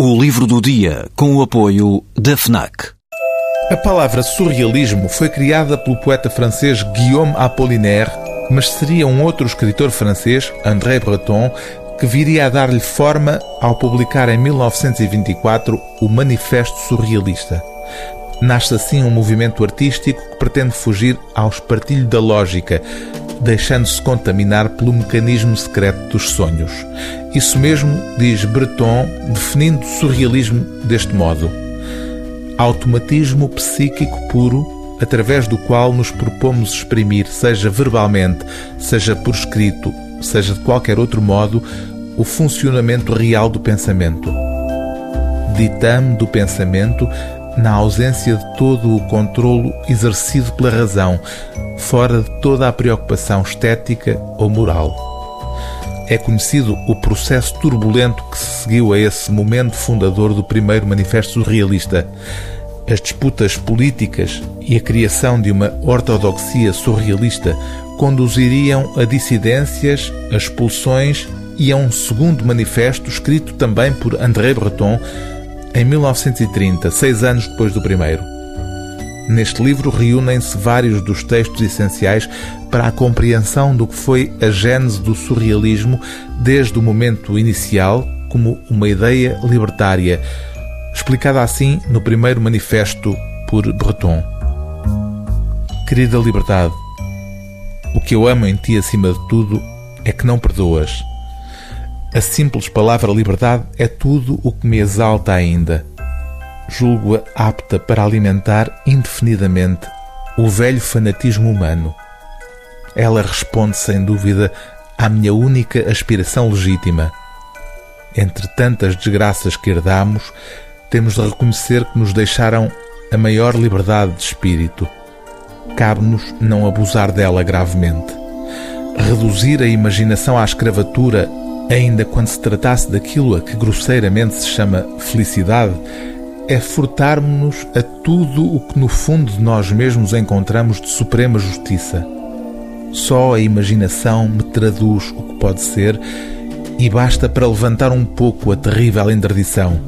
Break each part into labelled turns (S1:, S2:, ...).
S1: O livro do dia, com o apoio da FNAC.
S2: A palavra surrealismo foi criada pelo poeta francês Guillaume Apollinaire, mas seria um outro escritor francês, André Breton, que viria a dar-lhe forma ao publicar em 1924 o Manifesto Surrealista. Nasce assim um movimento artístico que pretende fugir ao espartilho da lógica, deixando-se contaminar pelo mecanismo secreto dos sonhos. Isso mesmo diz Breton, definindo o surrealismo deste modo: automatismo psíquico puro através do qual nos propomos exprimir, seja verbalmente, seja por escrito, seja de qualquer outro modo, o funcionamento real do pensamento. Ditame do pensamento na ausência de todo o controlo exercido pela razão, fora de toda a preocupação estética ou moral. É conhecido o processo turbulento que se seguiu a esse momento fundador do primeiro Manifesto Surrealista. As disputas políticas e a criação de uma ortodoxia surrealista conduziriam a dissidências, a expulsões e a um segundo manifesto escrito também por André Breton em 1930, seis anos depois do primeiro. Neste livro reúnem-se vários dos textos essenciais para a compreensão do que foi a gênese do surrealismo desde o momento inicial como uma ideia libertária, explicada assim no primeiro manifesto por Breton. Querida liberdade, o que eu amo em ti acima de tudo é que não perdoas. A simples palavra liberdade é tudo o que me exalta ainda. Julgo-a apta para alimentar indefinidamente o velho fanatismo humano. Ela responde sem dúvida à minha única aspiração legítima. Entre tantas desgraças que herdamos, temos de reconhecer que nos deixaram a maior liberdade de espírito. Cabe-nos não abusar dela gravemente. Reduzir a imaginação à escravatura ainda quando se tratasse daquilo a que grosseiramente se chama felicidade, é furtarmos-nos a tudo o que no fundo de nós mesmos encontramos de suprema justiça. Só a imaginação me traduz o que pode ser e basta para levantar um pouco a terrível interdição.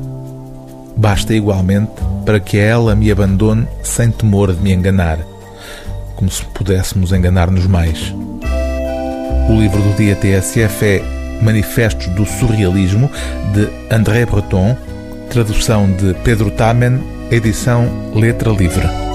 S2: Basta igualmente para que ela me abandone sem temor de me enganar, como se pudéssemos enganar-nos mais. O livro do dia TSF é Manifestos do Surrealismo, de André Breton, tradução de Pedro Tamen, edição Letra Livre.